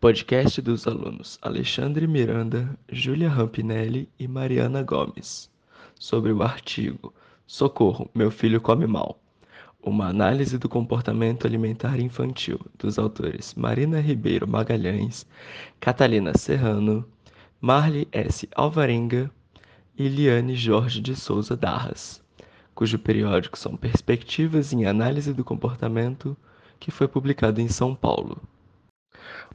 Podcast dos alunos Alexandre Miranda, Júlia Rampinelli e Mariana Gomes. Sobre o artigo Socorro, meu filho come mal. Uma análise do comportamento alimentar infantil, dos autores Marina Ribeiro Magalhães, Catalina Serrano, Marli S. Alvarenga e Liane Jorge de Souza Darras, cujo periódico são Perspectivas em Análise do Comportamento, que foi publicado em São Paulo.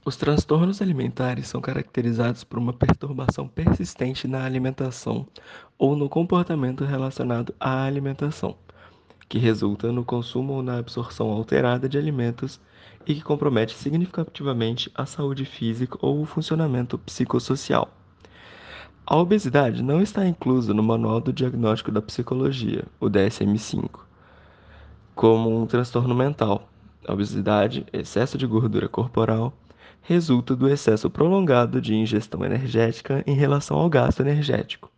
Os transtornos alimentares são caracterizados por uma perturbação persistente na alimentação ou no comportamento relacionado à alimentação, que resulta no consumo ou na absorção alterada de alimentos e que compromete significativamente a saúde física ou o funcionamento psicossocial. A obesidade não está inclusa no Manual do Diagnóstico da Psicologia, o DSM-5, como um transtorno mental. A obesidade, excesso de gordura corporal, resulta do excesso prolongado de ingestão energética em relação ao gasto energético.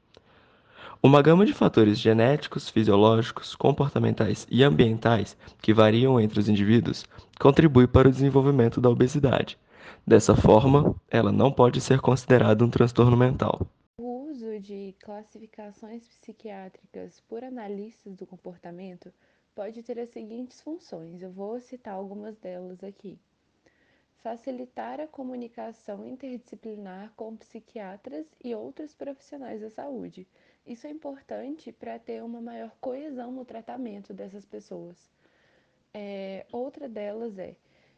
Uma gama de fatores genéticos, fisiológicos, comportamentais e ambientais que variam entre os indivíduos contribui para o desenvolvimento da obesidade. Dessa forma, ela não pode ser considerada um transtorno mental. O uso de classificações psiquiátricas por analistas do comportamento pode ter as seguintes funções. Eu vou citar algumas delas aqui facilitar a comunicação interdisciplinar com psiquiatras e outros profissionais da saúde. Isso é importante para ter uma maior coesão no tratamento dessas pessoas. É, outra delas é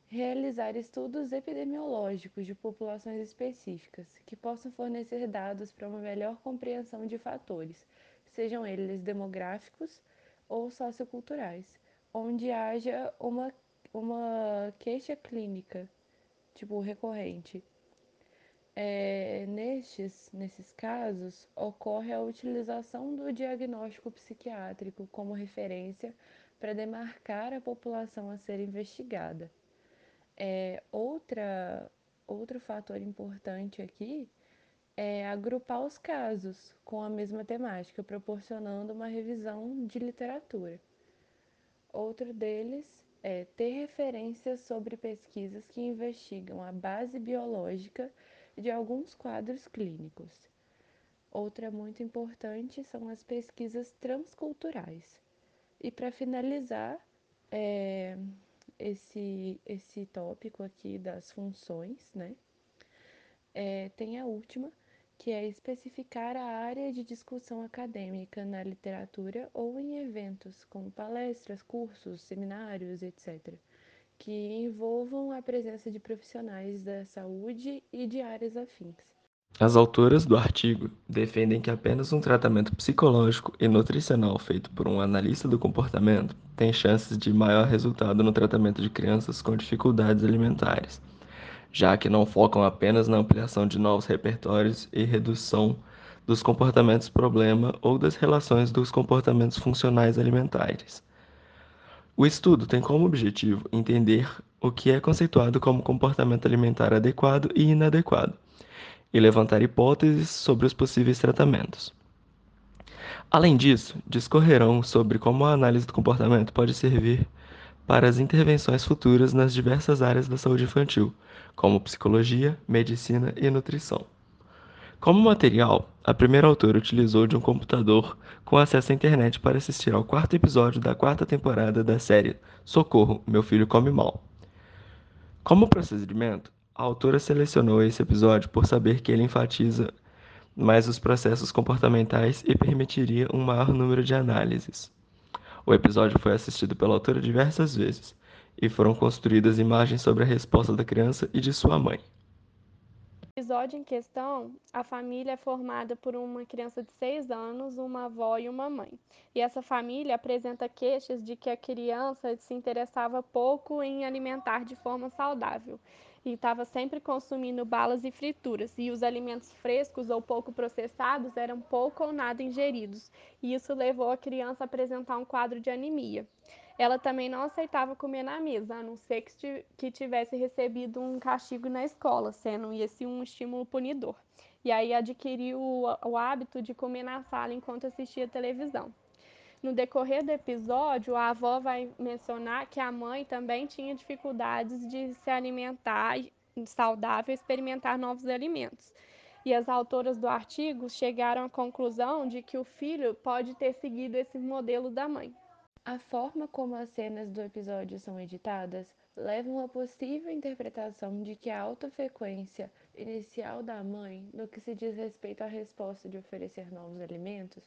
realizar estudos epidemiológicos de populações específicas que possam fornecer dados para uma melhor compreensão de fatores, sejam eles demográficos ou socioculturais, onde haja uma, uma queixa clínica tipo recorrente. É, nestes, nesses casos, ocorre a utilização do diagnóstico psiquiátrico como referência para demarcar a população a ser investigada. É, outra, outro fator importante aqui é agrupar os casos com a mesma temática, proporcionando uma revisão de literatura. Outro deles é ter referências sobre pesquisas que investigam a base biológica de alguns quadros clínicos. Outra muito importante são as pesquisas transculturais. E para finalizar é, esse, esse tópico aqui das funções, né? É, tem a última, que é especificar a área de discussão acadêmica na literatura ou em eventos, como palestras, cursos, seminários, etc., que envolvam a presença de profissionais da saúde e de áreas afins. As autoras do artigo defendem que apenas um tratamento psicológico e nutricional feito por um analista do comportamento tem chances de maior resultado no tratamento de crianças com dificuldades alimentares já que não focam apenas na ampliação de novos repertórios e redução dos comportamentos problema ou das relações dos comportamentos funcionais alimentares. O estudo tem como objetivo entender o que é conceituado como comportamento alimentar adequado e inadequado, e levantar hipóteses sobre os possíveis tratamentos. Além disso, discorrerão sobre como a análise do comportamento pode servir para as intervenções futuras nas diversas áreas da saúde infantil, como psicologia, medicina e nutrição. Como material, a primeira autora utilizou de um computador com acesso à internet para assistir ao quarto episódio da quarta temporada da série Socorro, meu filho come mal. Como procedimento, a autora selecionou esse episódio por saber que ele enfatiza mais os processos comportamentais e permitiria um maior número de análises. O episódio foi assistido pela autora diversas vezes e foram construídas imagens sobre a resposta da criança e de sua mãe. No episódio em questão, a família é formada por uma criança de 6 anos, uma avó e uma mãe. E essa família apresenta queixas de que a criança se interessava pouco em alimentar de forma saudável e estava sempre consumindo balas e frituras, e os alimentos frescos ou pouco processados eram pouco ou nada ingeridos, e isso levou a criança a apresentar um quadro de anemia. Ela também não aceitava comer na mesa, a não ser que tivesse recebido um castigo na escola, sendo esse um estímulo punidor. E aí adquiriu o hábito de comer na sala enquanto assistia televisão. No decorrer do episódio, a avó vai mencionar que a mãe também tinha dificuldades de se alimentar saudável experimentar novos alimentos. E as autoras do artigo chegaram à conclusão de que o filho pode ter seguido esse modelo da mãe. A forma como as cenas do episódio são editadas levam à possível interpretação de que a alta frequência inicial da mãe, no que se diz respeito à resposta de oferecer novos alimentos,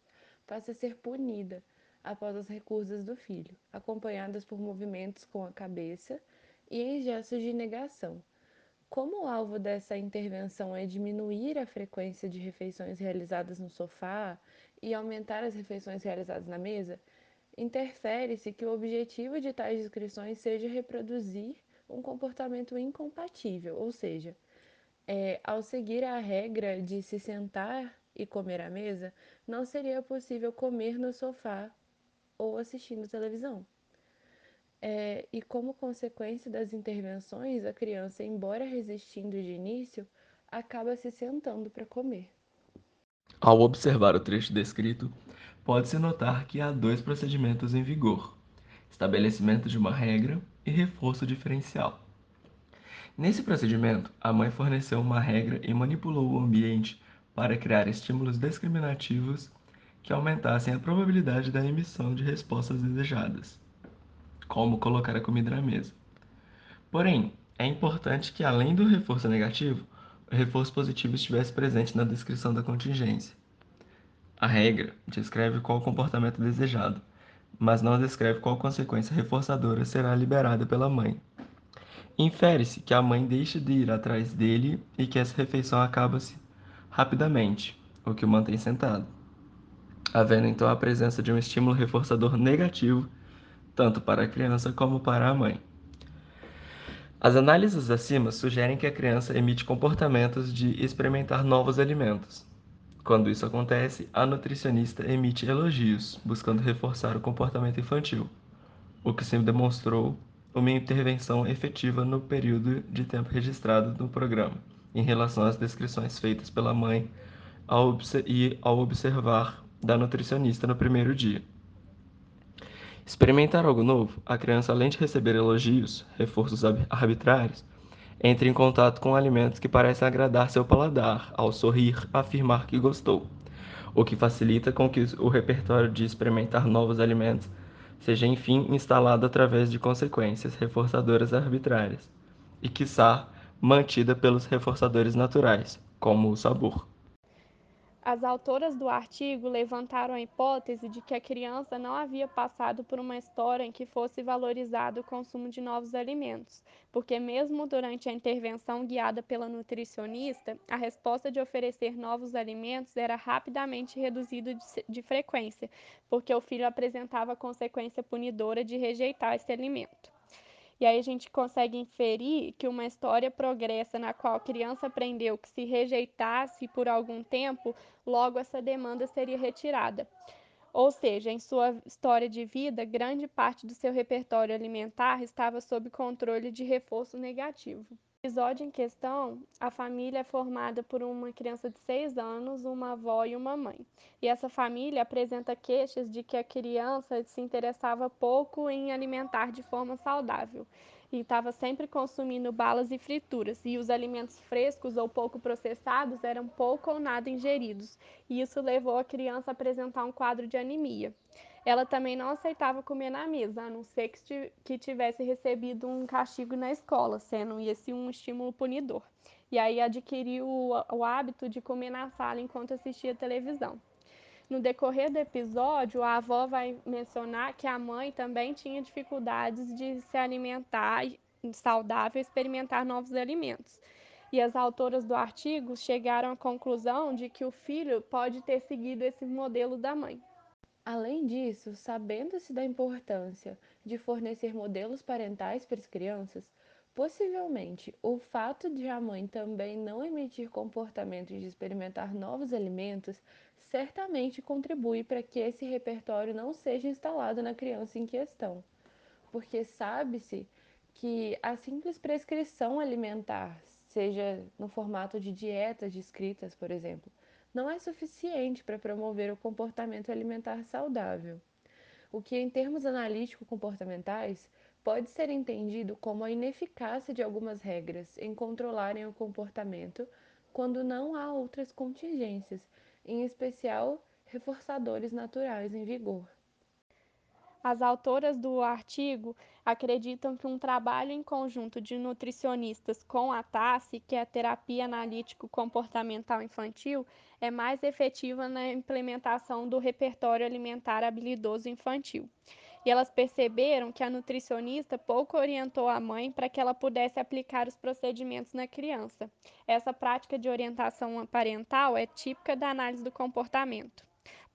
passa a ser punida após as recusas do filho, acompanhadas por movimentos com a cabeça e em gestos de negação. Como o alvo dessa intervenção é diminuir a frequência de refeições realizadas no sofá e aumentar as refeições realizadas na mesa, interfere-se que o objetivo de tais descrições seja reproduzir um comportamento incompatível, ou seja, é, ao seguir a regra de se sentar e comer à mesa, não seria possível comer no sofá ou assistindo televisão. É, e como consequência das intervenções, a criança, embora resistindo de início, acaba se sentando para comer. Ao observar o trecho descrito, pode-se notar que há dois procedimentos em vigor: estabelecimento de uma regra e reforço diferencial. Nesse procedimento, a mãe forneceu uma regra e manipulou o ambiente para criar estímulos discriminativos que aumentassem a probabilidade da emissão de respostas desejadas, como colocar a comida na mesa. Porém, é importante que, além do reforço negativo, o reforço positivo estivesse presente na descrição da contingência. A regra descreve qual comportamento desejado, mas não descreve qual consequência reforçadora será liberada pela mãe. Infere-se que a mãe deixa de ir atrás dele e que essa refeição acaba-se rapidamente, o que o mantém sentado, havendo então a presença de um estímulo reforçador negativo, tanto para a criança como para a mãe. As análises acima sugerem que a criança emite comportamentos de experimentar novos alimentos, quando isso acontece, a nutricionista emite elogios, buscando reforçar o comportamento infantil, o que sempre demonstrou uma intervenção efetiva no período de tempo registrado no programa, em relação às descrições feitas pela mãe ao e ao observar da nutricionista no primeiro dia. Experimentar algo novo, a criança, além de receber elogios, reforços arbitrários, entre em contato com alimentos que parecem agradar seu paladar, ao sorrir, afirmar que gostou, o que facilita com que o repertório de experimentar novos alimentos seja enfim instalado através de consequências reforçadoras arbitrárias, e quiçá mantida pelos reforçadores naturais, como o sabor. As autoras do artigo levantaram a hipótese de que a criança não havia passado por uma história em que fosse valorizado o consumo de novos alimentos, porque, mesmo durante a intervenção guiada pela nutricionista, a resposta de oferecer novos alimentos era rapidamente reduzida de frequência, porque o filho apresentava consequência punidora de rejeitar esse alimento. E aí a gente consegue inferir que uma história progressa na qual a criança aprendeu que se rejeitasse por algum tempo, logo essa demanda seria retirada. Ou seja, em sua história de vida, grande parte do seu repertório alimentar estava sob controle de reforço negativo episódio em questão, a família é formada por uma criança de 6 anos, uma avó e uma mãe. E essa família apresenta queixas de que a criança se interessava pouco em alimentar de forma saudável e estava sempre consumindo balas e frituras, e os alimentos frescos ou pouco processados eram pouco ou nada ingeridos, e isso levou a criança a apresentar um quadro de anemia. Ela também não aceitava comer na mesa, a não ser que tivesse recebido um castigo na escola, sendo esse um estímulo punidor. E aí adquiriu o, o hábito de comer na sala enquanto assistia televisão. No decorrer do episódio, a avó vai mencionar que a mãe também tinha dificuldades de se alimentar saudável e experimentar novos alimentos. E as autoras do artigo chegaram à conclusão de que o filho pode ter seguido esse modelo da mãe. Além disso, sabendo-se da importância de fornecer modelos parentais para as crianças, possivelmente o fato de a mãe também não emitir comportamentos de experimentar novos alimentos certamente contribui para que esse repertório não seja instalado na criança em questão, porque sabe-se que a simples prescrição alimentar, seja no formato de dietas descritas, por exemplo, não é suficiente para promover o comportamento alimentar saudável. O que, em termos analítico-comportamentais, pode ser entendido como a ineficácia de algumas regras em controlarem o comportamento quando não há outras contingências, em especial reforçadores naturais em vigor. As autoras do artigo acreditam que um trabalho em conjunto de nutricionistas com a TASSE, que é a Terapia Analítico Comportamental Infantil, é mais efetiva na implementação do repertório alimentar habilidoso infantil. E elas perceberam que a nutricionista pouco orientou a mãe para que ela pudesse aplicar os procedimentos na criança. Essa prática de orientação parental é típica da análise do comportamento.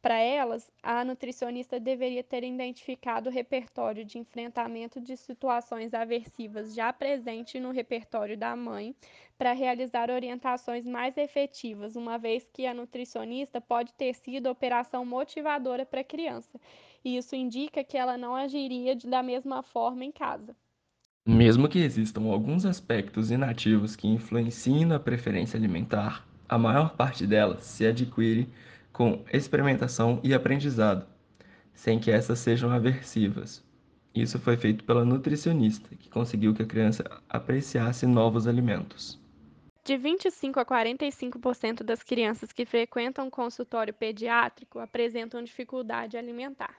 Para elas, a nutricionista deveria ter identificado o repertório de enfrentamento de situações aversivas já presente no repertório da mãe para realizar orientações mais efetivas, uma vez que a nutricionista pode ter sido operação motivadora para a criança, e isso indica que ela não agiria da mesma forma em casa. Mesmo que existam alguns aspectos inativos que influenciem na preferência alimentar, a maior parte delas se adquire com experimentação e aprendizado, sem que essas sejam aversivas. Isso foi feito pela nutricionista, que conseguiu que a criança apreciasse novos alimentos. De 25 a 45% das crianças que frequentam consultório pediátrico apresentam dificuldade alimentar.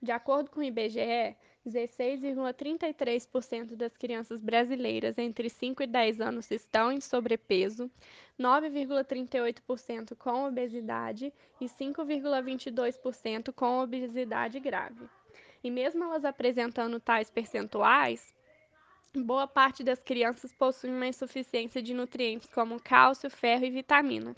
De acordo com o IBGE, 16,33% das crianças brasileiras entre 5 e 10 anos estão em sobrepeso, 9,38% com obesidade e 5,22% com obesidade grave. E mesmo elas apresentando tais percentuais, boa parte das crianças possui uma insuficiência de nutrientes como cálcio, ferro e vitamina.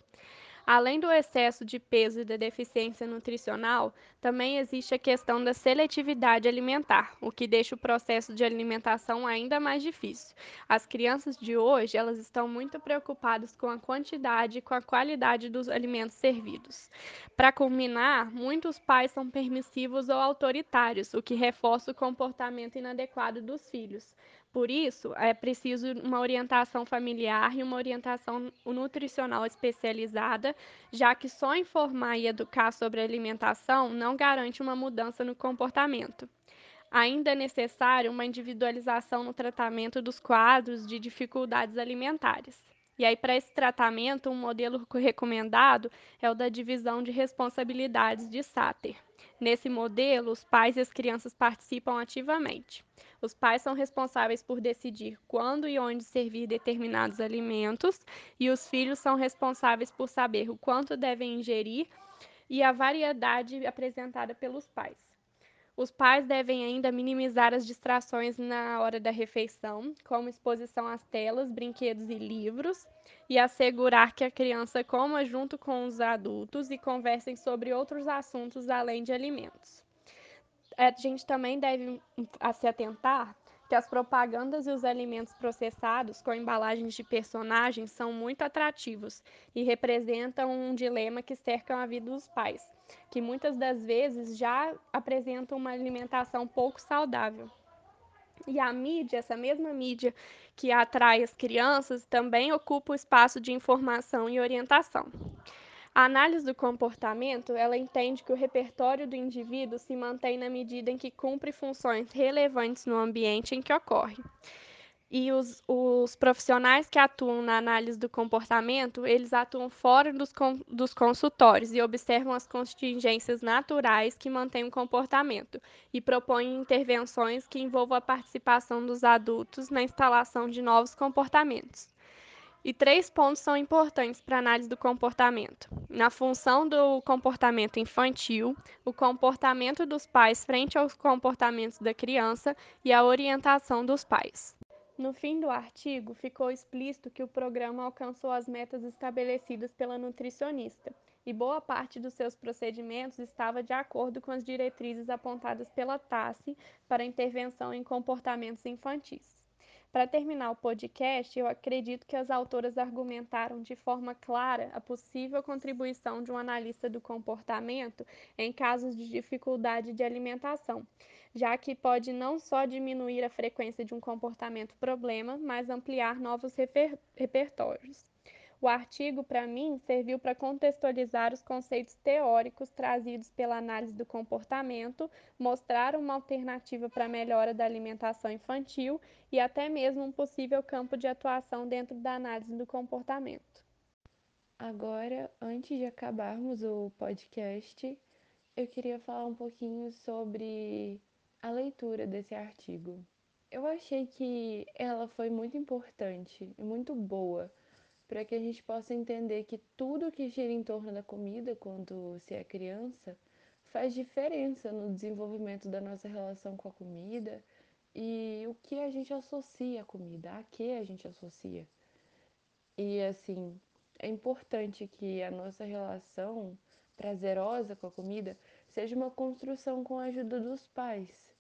Além do excesso de peso e da deficiência nutricional, também existe a questão da seletividade alimentar, o que deixa o processo de alimentação ainda mais difícil. As crianças de hoje, elas estão muito preocupadas com a quantidade e com a qualidade dos alimentos servidos. Para culminar, muitos pais são permissivos ou autoritários, o que reforça o comportamento inadequado dos filhos. Por isso, é preciso uma orientação familiar e uma orientação nutricional especializada, já que só informar e educar sobre alimentação não garante uma mudança no comportamento. Ainda é necessário uma individualização no tratamento dos quadros de dificuldades alimentares. E aí, para esse tratamento, um modelo recomendado é o da divisão de responsabilidades de Sater. Nesse modelo, os pais e as crianças participam ativamente. Os pais são responsáveis por decidir quando e onde servir determinados alimentos, e os filhos são responsáveis por saber o quanto devem ingerir e a variedade apresentada pelos pais. Os pais devem ainda minimizar as distrações na hora da refeição, como exposição às telas, brinquedos e livros, e assegurar que a criança coma junto com os adultos e conversem sobre outros assuntos além de alimentos. A gente também deve se atentar que as propagandas e os alimentos processados com embalagens de personagens são muito atrativos e representam um dilema que cercam a vida dos pais, que muitas das vezes já apresentam uma alimentação pouco saudável. E a mídia, essa mesma mídia que atrai as crianças, também ocupa o espaço de informação e orientação. A análise do comportamento, ela entende que o repertório do indivíduo se mantém na medida em que cumpre funções relevantes no ambiente em que ocorre. E os, os profissionais que atuam na análise do comportamento, eles atuam fora dos, dos consultórios e observam as contingências naturais que mantêm o comportamento e propõem intervenções que envolvam a participação dos adultos na instalação de novos comportamentos. E três pontos são importantes para a análise do comportamento: na função do comportamento infantil, o comportamento dos pais frente aos comportamentos da criança e a orientação dos pais. No fim do artigo, ficou explícito que o programa alcançou as metas estabelecidas pela nutricionista e boa parte dos seus procedimentos estava de acordo com as diretrizes apontadas pela TASSE para intervenção em comportamentos infantis. Para terminar o podcast, eu acredito que as autoras argumentaram de forma clara a possível contribuição de um analista do comportamento em casos de dificuldade de alimentação, já que pode não só diminuir a frequência de um comportamento problema, mas ampliar novos reper repertórios. O artigo, para mim, serviu para contextualizar os conceitos teóricos trazidos pela análise do comportamento, mostrar uma alternativa para a melhora da alimentação infantil e até mesmo um possível campo de atuação dentro da análise do comportamento. Agora, antes de acabarmos o podcast, eu queria falar um pouquinho sobre a leitura desse artigo. Eu achei que ela foi muito importante e muito boa para que a gente possa entender que tudo que gira em torno da comida quando se é criança faz diferença no desenvolvimento da nossa relação com a comida e o que a gente associa à comida, a que a gente associa. E assim, é importante que a nossa relação prazerosa com a comida seja uma construção com a ajuda dos pais,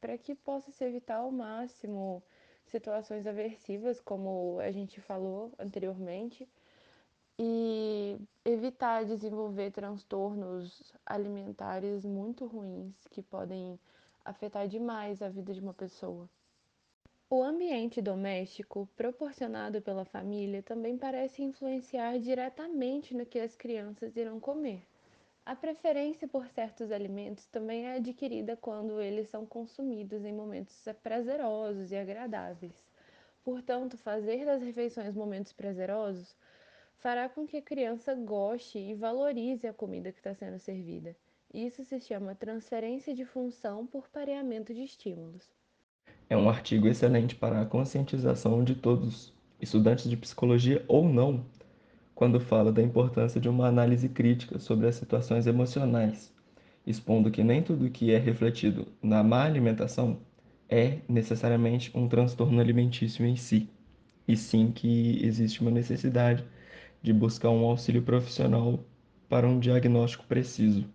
para que possa se evitar ao máximo situações aversivas, como a gente falou anteriormente, e evitar desenvolver transtornos alimentares muito ruins que podem afetar demais a vida de uma pessoa. O ambiente doméstico proporcionado pela família também parece influenciar diretamente no que as crianças irão comer. A preferência por certos alimentos também é adquirida quando eles são consumidos em momentos prazerosos e agradáveis. Portanto, fazer das refeições momentos prazerosos fará com que a criança goste e valorize a comida que está sendo servida. Isso se chama transferência de função por pareamento de estímulos. É um artigo excelente para a conscientização de todos, estudantes de psicologia ou não, quando fala da importância de uma análise crítica sobre as situações emocionais, expondo que nem tudo que é refletido na má alimentação é necessariamente um transtorno alimentício em si, e sim que existe uma necessidade de buscar um auxílio profissional para um diagnóstico preciso.